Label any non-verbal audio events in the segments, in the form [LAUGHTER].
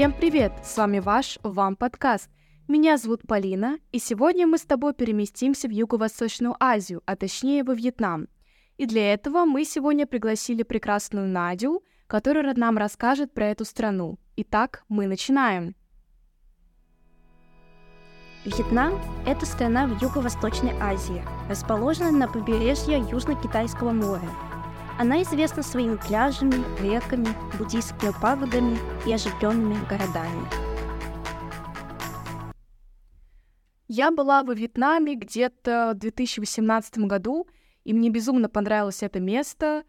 Всем привет! С вами ваш Вам подкаст. Меня зовут Полина, и сегодня мы с тобой переместимся в Юго-Восточную Азию, а точнее во Вьетнам. И для этого мы сегодня пригласили прекрасную Надю, которая нам расскажет про эту страну. Итак, мы начинаем. Вьетнам – это страна в Юго-Восточной Азии, расположенная на побережье Южно-Китайского моря. Она известна своими пляжами, реками, буддийскими пагодами и оживленными городами. Я была во Вьетнаме где-то в 2018 году, и мне безумно понравилось это место.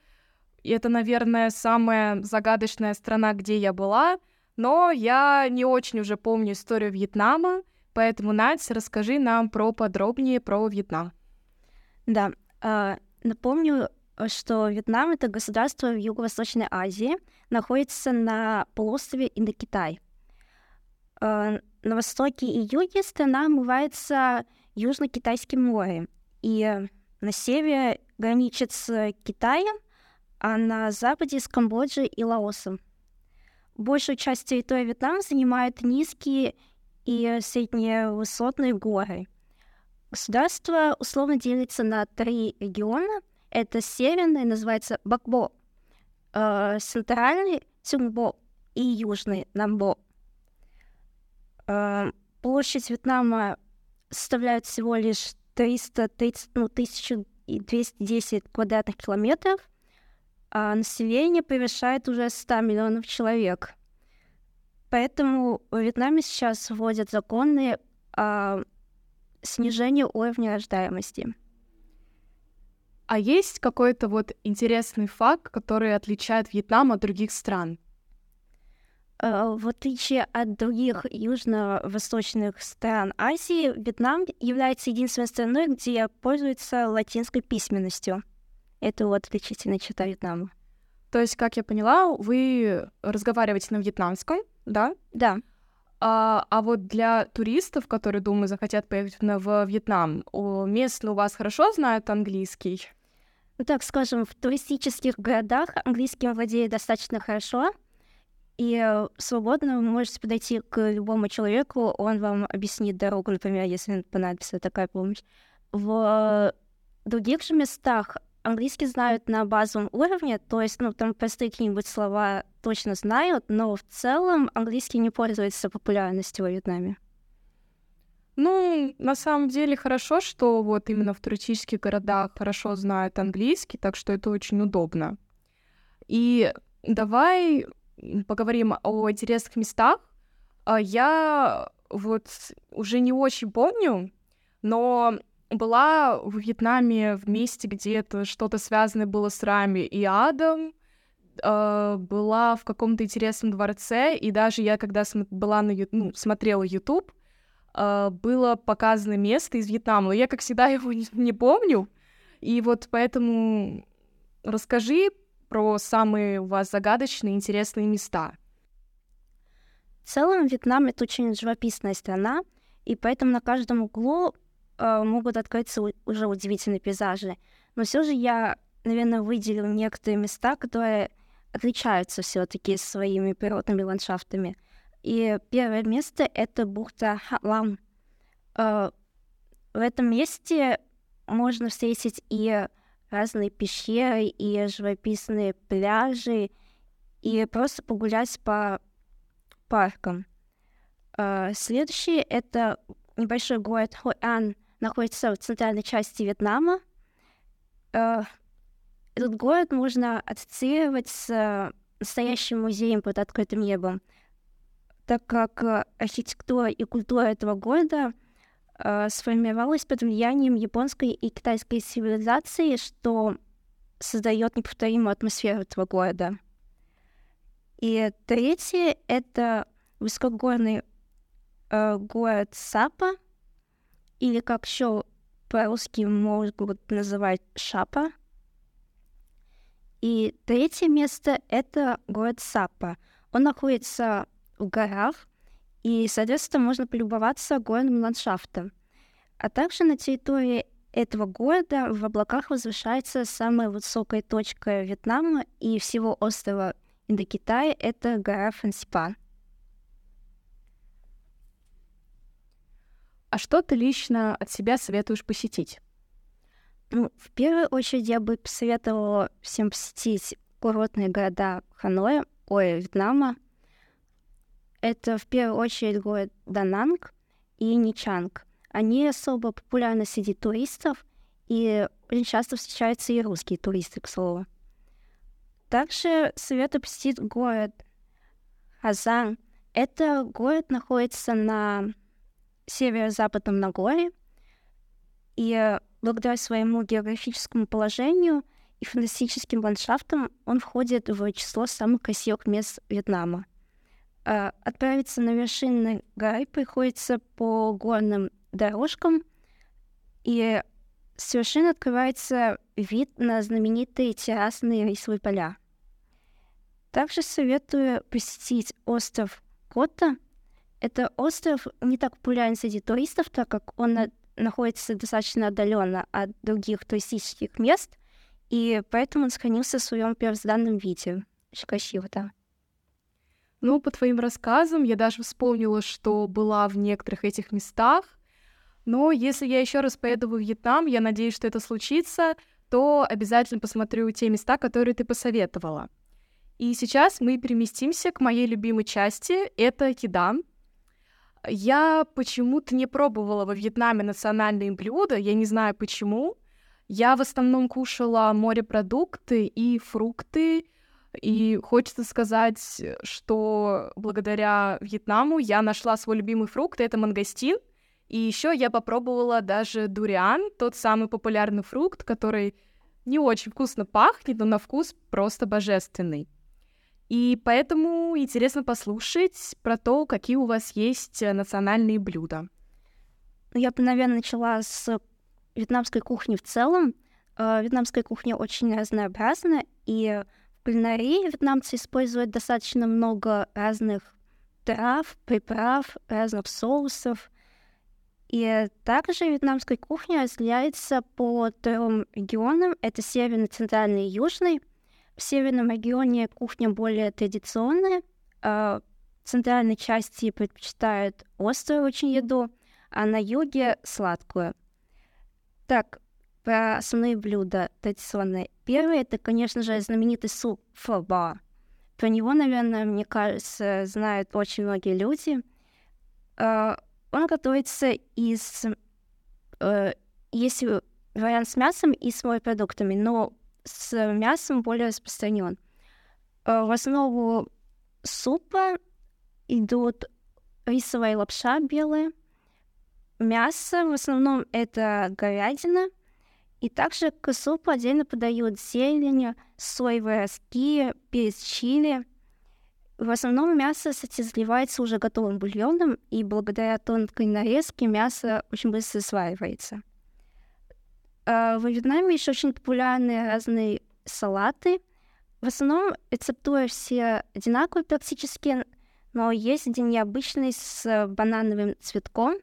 И это, наверное, самая загадочная страна, где я была, но я не очень уже помню историю Вьетнама, Поэтому, Надь, расскажи нам про подробнее про Вьетнам. Да, э, напомню, что Вьетнам — это государство в Юго-Восточной Азии, находится на полуострове Индокитай. Э, на востоке и юге страна омывается Южно-Китайским морем, и на севере граничит с Китаем, а на западе с Камбоджей и Лаосом. Большую часть территории Вьетнама занимают низкие и средневысотные горы. Государство условно делится на три региона. Это северный, называется Бакбо, э, центральный Цюнгбо и южный Намбо. Э, площадь Вьетнама составляет всего лишь 330, ну, 1210 квадратных километров, а население превышает уже 100 миллионов человек – Поэтому в Вьетнаме сейчас вводят законы о снижении уровня рождаемости. А есть какой-то вот интересный факт, который отличает Вьетнам от других стран? Э, в отличие от других южно-восточных стран Азии, Вьетнам является единственной страной, где пользуется латинской письменностью. Это вот отличительная черта Вьетнама. То есть, как я поняла, вы разговариваете на вьетнамском, да? Да. А, а вот для туристов, которые, думаю, захотят поехать в Вьетнам, местные у вас хорошо знают английский? Ну, так скажем, в туристических городах английским владеет достаточно хорошо, и э, свободно вы можете подойти к любому человеку, он вам объяснит дорогу, например, если понадобится такая помощь. В других же местах английский знают на базовом уровне, то есть, ну, там простые какие-нибудь слова точно знают, но в целом английский не пользуется популярностью во Вьетнаме. Ну, на самом деле хорошо, что вот именно в туристических городах хорошо знают английский, так что это очень удобно. И давай поговорим о интересных местах. А, я вот уже не очень помню, но была в Вьетнаме в месте, где это что-то связанное было с Рами и Адом, э, была в каком-то интересном дворце, и даже я, когда была на, ну, смотрела YouTube, было показано место из Вьетнама, но я, как всегда, [LAUGHS] его не, помню, и вот поэтому расскажи про самые у вас загадочные, интересные места. В целом, Вьетнам — это очень живописная страна, и поэтому на каждом углу э, могут открыться уже удивительные пейзажи. Но все же я, наверное, выделил некоторые места, которые отличаются все-таки своими природными ландшафтами. И первое место — это бухта Халам. Э, в этом месте можно встретить и разные пещеры, и живописные пляжи, и просто погулять по паркам. Uh, следующий — это небольшой город Хоан, находится в центральной части Вьетнама. Uh, этот город можно ассоциировать с настоящим музеем под открытым небом, так как э, архитектура и культура этого города э, сформировалась под влиянием японской и китайской цивилизации, что создает неповторимую атмосферу этого города. И третье — это высокогорный э, город Сапа, или как еще по-русски могут называть Шапа — и третье место — это город Сапа. Он находится в горах, и, соответственно, можно полюбоваться горным ландшафтом. А также на территории этого города в облаках возвышается самая высокая точка Вьетнама и всего острова Индокитая — это гора Фанспа. А что ты лично от себя советуешь посетить? Ну, в первую очередь я бы посоветовала всем посетить курортные города Ханоя, ой, Вьетнама — это в первую очередь город Дананг и Ничанг. Они особо популярны среди туристов, и очень часто встречаются и русские туристы, к слову. Также советую посетить город Хазан. Это город находится на северо-западном Нагоре, и благодаря своему географическому положению и фантастическим ландшафтам он входит в число самых красивых мест Вьетнама. А, отправиться на вершины горы приходится по горным дорожкам, и с вершины открывается вид на знаменитые террасные рисовые поля. Также советую посетить остров Кота. Это остров не так популярен среди туристов, так как он находится достаточно отдаленно от других туристических мест, и поэтому он сохранился в своем первозданном виде. Очень красиво, да. Ну, по твоим рассказам, я даже вспомнила, что была в некоторых этих местах. Но если я еще раз поеду в Вьетнам, я надеюсь, что это случится, то обязательно посмотрю те места, которые ты посоветовала. И сейчас мы переместимся к моей любимой части — это еда. Я почему-то не пробовала во Вьетнаме национальные блюда, я не знаю почему. Я в основном кушала морепродукты и фрукты, и хочется сказать, что благодаря Вьетнаму я нашла свой любимый фрукт, это мангостин. И еще я попробовала даже дуриан, тот самый популярный фрукт, который не очень вкусно пахнет, но на вкус просто божественный. И поэтому интересно послушать про то, какие у вас есть э, национальные блюда. Я бы, наверное, начала с вьетнамской кухни в целом. Э, вьетнамская кухня очень разнообразна, и кулинарии вьетнамцы используют достаточно много разных трав, приправ, разных соусов. И также вьетнамская кухня разделяется по трем регионам. Это северный, центральный и южный. В северном регионе кухня более традиционная. А в центральной части предпочитают острую очень еду, а на юге — сладкую. Так, про основные блюда традиционные. Первый — это, конечно же, знаменитый суп фоба. Про него, наверное, мне кажется, знают очень многие люди. А, он готовится из... Э, есть вариант с мясом и с морепродуктами, но с мясом более распространен. Э, в основу супа идут рисовая лапша белая, мясо, в основном это говядина, и также к супу отдельно подают зелень, соевые ростки, перец чили. В основном мясо, кстати, заливается уже готовым бульоном, и благодаря тонкой нарезке мясо очень быстро сваривается. А, в Вьетнаме еще очень популярны разные салаты. В основном рецептуры все одинаковые практически, но есть один необычный с банановым цветком.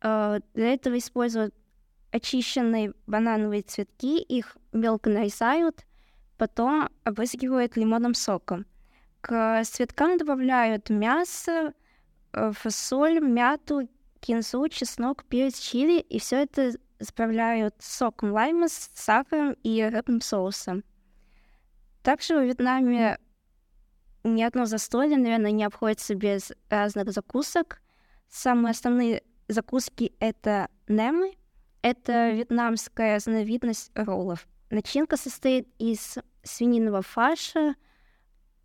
А, для этого используют очищенные банановые цветки, их мелко нарезают, потом обрызгивают лимонным соком. К цветкам добавляют мясо, э, фасоль, мяту, кинзу, чеснок, перец, чили, и все это заправляют соком лайма с сахаром и рыбным соусом. Также в Вьетнаме ни одно застолье, наверное, не обходится без разных закусок. Самые основные закуски — это немы. Это вьетнамская разновидность роллов. Начинка состоит из свининого фарша,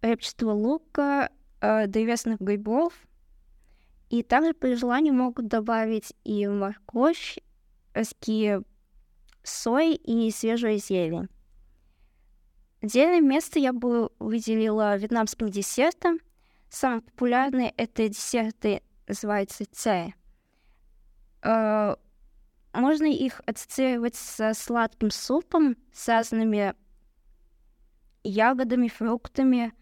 репчатого лука, э, древесных грибов. И также при желании могут добавить и морковь, ростки сой и свежую зелень. Отдельное место я бы выделила вьетнамским десертам. Самые популярные это десерты называются цай. Э, можно их ассоциировать со сладким супом, с разными ягодами, фруктами,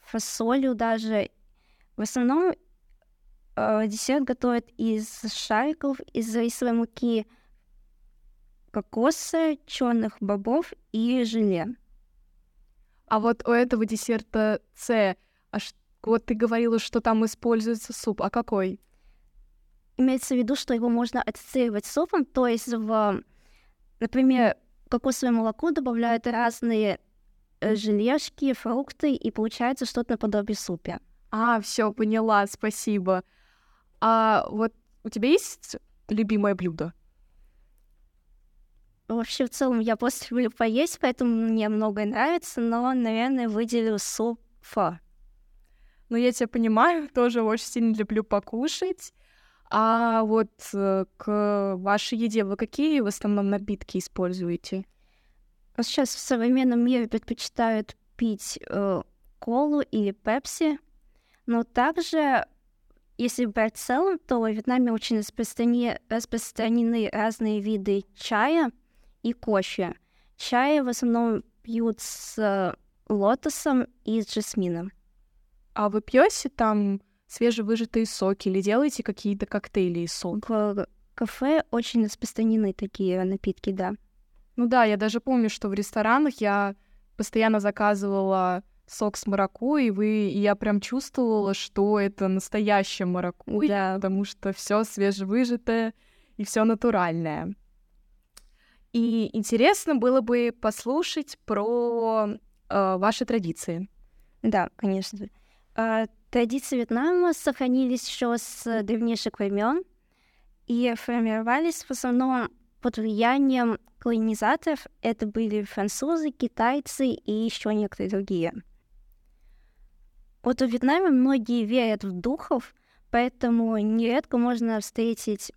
фасолью даже. В основном э, десерт готовят из шариков, из рисовой муки, кокоса, черных бобов и желе. А вот у этого десерта С, а ш... вот ты говорила, что там используется суп, а какой? Имеется в виду, что его можно ассоциировать с супом, то есть в, например, кокосовое молоко добавляют разные э, желешки, фрукты, и получается что-то наподобие супа. А, все, поняла, спасибо. А вот у тебя есть любимое блюдо? Вообще, в целом, я просто люблю поесть, поэтому мне многое нравится, но, наверное, выделю суп фо. Ну, я тебя понимаю, [LAUGHS] тоже очень сильно люблю покушать. А вот э, к вашей еде вы какие в основном напитки используете? Сейчас в современном мире предпочитают пить э, колу или пепси, но также, если брать в целом, то в Вьетнаме очень распространены, распространены разные виды чая и кофе. Чай в основном пьют с э, лотосом и с жасмином. А вы пьете там свежевыжатые соки или делаете какие-то коктейли из сок? В кафе очень распространены такие напитки, да. Ну да, я даже помню, что в ресторанах я постоянно заказывала сок с маракуйей, вы, и я прям чувствовала, что это настоящее маракуйя, да. потому что все свежевыжатое и все натуральное. И интересно было бы послушать про э, ваши традиции. Да, конечно. Э, традиции Вьетнама сохранились еще с древнейших времен и формировались в основном под влиянием колонизаторов. Это были французы, китайцы и еще некоторые другие. Вот в Вьетнаме многие верят в духов, поэтому нередко можно встретить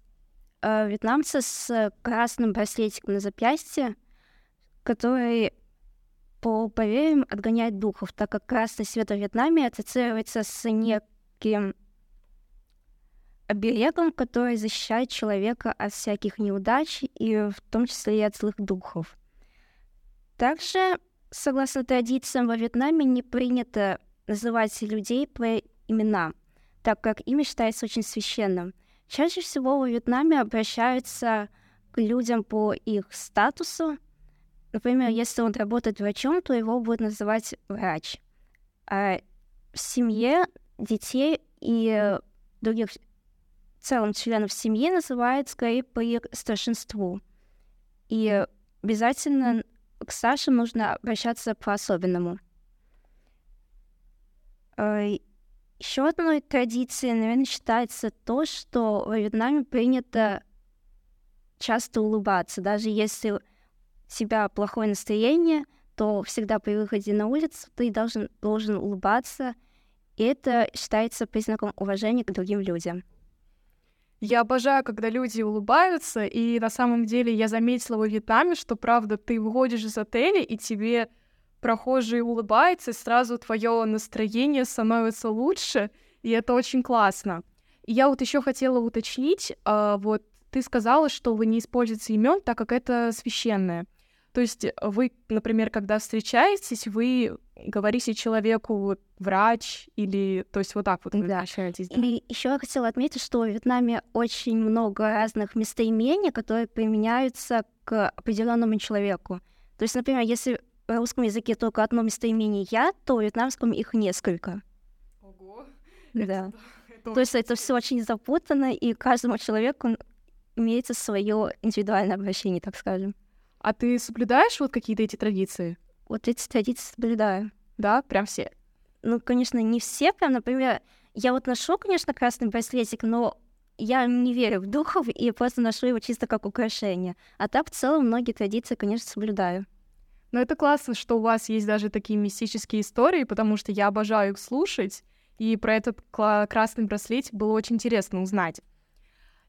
э, вьетнамца с красным браслетиком на запястье, который по поверьям отгоняет духов, так как красный свет в Вьетнаме ассоциируется с неким оберегом, который защищает человека от всяких неудач и в том числе и от злых духов. Также, согласно традициям, во Вьетнаме не принято называть людей по имена, так как имя считается очень священным. Чаще всего во Вьетнаме обращаются к людям по их статусу. Например, если он работает врачом, то его будут называть врач. А в семье детей и других целом членов семьи называют скорее по их старшинству. И обязательно к Саше нужно обращаться по-особенному. Э, Еще одной традицией, наверное, считается то, что во Вьетнаме принято часто улыбаться. Даже если у тебя плохое настроение, то всегда при выходе на улицу ты должен, должен улыбаться. И это считается признаком уважения к другим людям. Я обожаю, когда люди улыбаются, и на самом деле я заметила во Вьетнаме, что, правда, ты выходишь из отеля, и тебе прохожие улыбаются, и сразу твое настроение становится лучше, и это очень классно. И я вот еще хотела уточнить, а, вот ты сказала, что вы не используете имен, так как это священное. То есть вы, например, когда встречаетесь, вы говорите человеку врач или, то есть вот так вот вы да. общаетесь. Да? И еще я хотела отметить, что в Вьетнаме очень много разных местоимений, которые применяются к определенному человеку. То есть, например, если в русском языке только одно местоимение «я», то в вьетнамском их несколько. Ого! [LAUGHS] Да. То есть это все очень запутано, и каждому человеку имеется свое индивидуальное обращение, так скажем. А ты соблюдаешь вот какие-то эти традиции? Вот эти традиции соблюдаю. Да, прям все? Ну, конечно, не все, прям, например, я вот ношу, конечно, красный браслетик, но я не верю в духов и просто ношу его чисто как украшение. А так, в целом, многие традиции, конечно, соблюдаю. Но это классно, что у вас есть даже такие мистические истории, потому что я обожаю их слушать, и про этот красный браслетик было очень интересно узнать.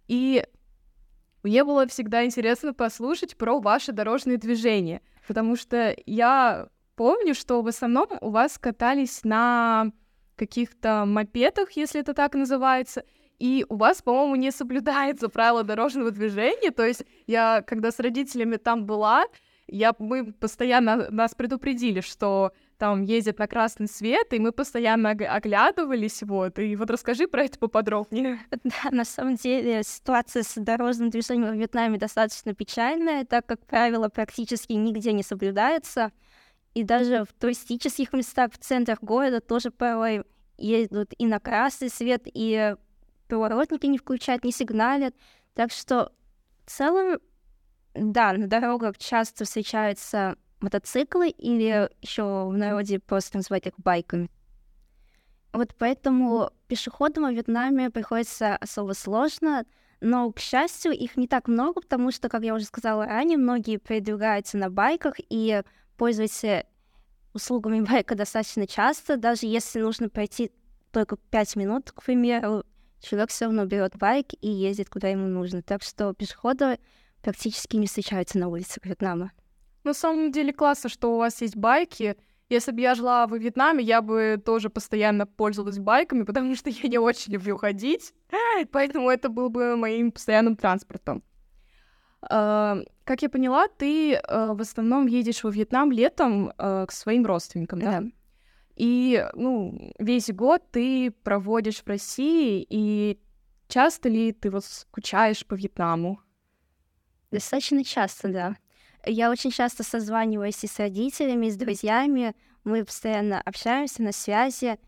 И мне было всегда интересно послушать про ваши дорожные движения, потому что я помню, что в основном у вас катались на каких-то мопедах, если это так называется, и у вас, по-моему, не соблюдается правила дорожного движения. То есть я, когда с родителями там была, я, мы постоянно нас предупредили, что там ездят на красный свет, и мы постоянно оглядывались, вот. И вот расскажи про это поподробнее. [LAUGHS] Да, на самом деле ситуация с дорожным движением в Вьетнаме достаточно печальная, так как правила практически нигде не соблюдаются. И даже в туристических местах в центрах города тоже порой едут и на красный свет, и поворотники не включают, не сигналят. Так что в целом, да, на дорогах часто встречаются мотоциклы или еще в народе просто называют их байками. Вот поэтому пешеходам в Вьетнаме приходится особо сложно, но, к счастью, их не так много, потому что, как я уже сказала ранее, многие передвигаются на байках и пользуются услугами [LAUGHS] байка достаточно часто, даже если нужно пройти только 5 минут, к примеру, человек все равно берет байк и ездит куда ему нужно. Так что пешеходы практически не встречаются на улицах Вьетнама. На самом деле классно, что у вас есть байки, если бы я жила во Вьетнаме, я бы тоже постоянно пользовалась байками, [LAUGHS] потому что я не очень люблю ходить, поэтому это был бы моим постоянным транспортом. Uh, как я поняла, ты uh, в основном едешь во Вьетнам летом uh, к своим родственникам, да? да? И, ну, весь год ты проводишь в России, и часто ли ты вот скучаешь по Вьетнаму? Достаточно часто, да. Я очень часто созваниваюсь и с родителями, и с друзьями. Мы постоянно общаемся на связи.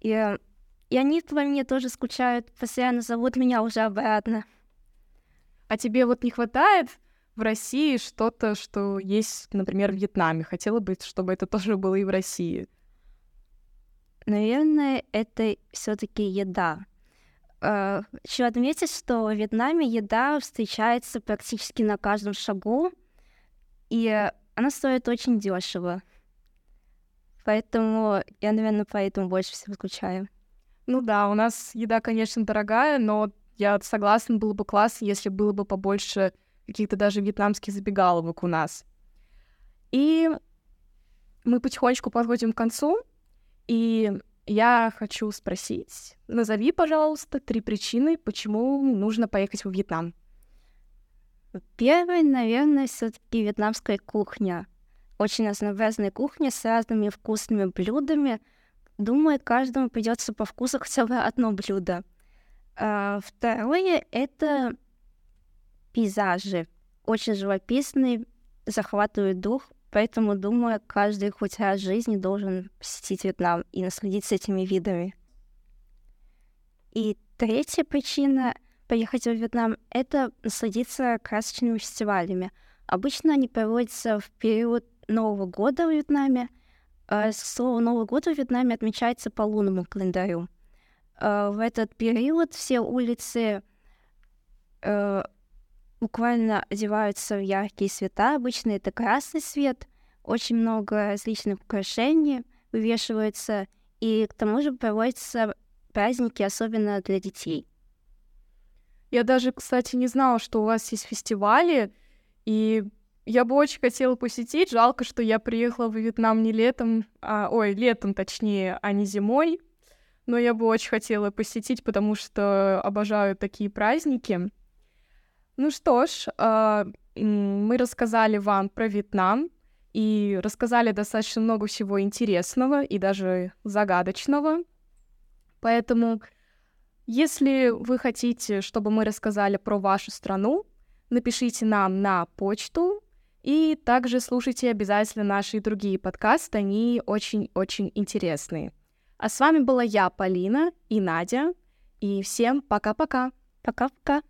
И, и они по мне тоже скучают, постоянно зовут меня уже обратно. А тебе вот не хватает в России что-то, что есть, например, в Вьетнаме? Хотела бы, чтобы это тоже было и в России? Наверное, это все-таки еда. Э, Хочу отметить, что в Вьетнаме еда встречается практически на каждом шагу и она стоит очень дешево. Поэтому я, наверное, поэтому больше всего скучаю. Ну да, у нас еда, конечно, дорогая, но я согласна, было бы классно, если было бы побольше каких-то даже вьетнамских забегаловок у нас. И мы потихонечку подходим к концу, и я хочу спросить, назови, пожалуйста, три причины, почему нужно поехать во Вьетнам. Первый, наверное, все-таки вьетнамская кухня. Очень разнообразная кухня с разными вкусными блюдами. Думаю, каждому придется по вкусу [LAUGHS] хотя бы одно блюдо. А второе — это пейзажи. Очень живописные, захватывают дух, поэтому, думаю, каждый хоть раз в жизни должен посетить Вьетнам и насладиться этими видами. И третья причина — поехать в Вьетнам, это насладиться красочными фестивалями. Обычно они проводятся в период Нового года в Вьетнаме. А, слово Новый год в Вьетнаме отмечается по лунному календарю. А, в этот период все улицы э, буквально одеваются в яркие цвета. Обычно это красный свет, очень много различных украшений вывешивается, и к тому же проводятся праздники, особенно для детей. Я даже, кстати, не знала, что у вас есть фестивали, и я бы очень хотела посетить. Жалко, что я приехала в Вьетнам не летом, а, ой, летом точнее, а не зимой. Но я бы очень хотела посетить, потому что обожаю такие праздники. Ну что ж, э, мы рассказали вам про Вьетнам и рассказали достаточно много всего интересного и даже загадочного. Поэтому если вы хотите, чтобы мы рассказали про вашу страну, напишите нам на почту и также слушайте обязательно наши другие подкасты, они очень-очень интересные. А с вами была я, Полина и Надя, и всем пока-пока. Пока-пока.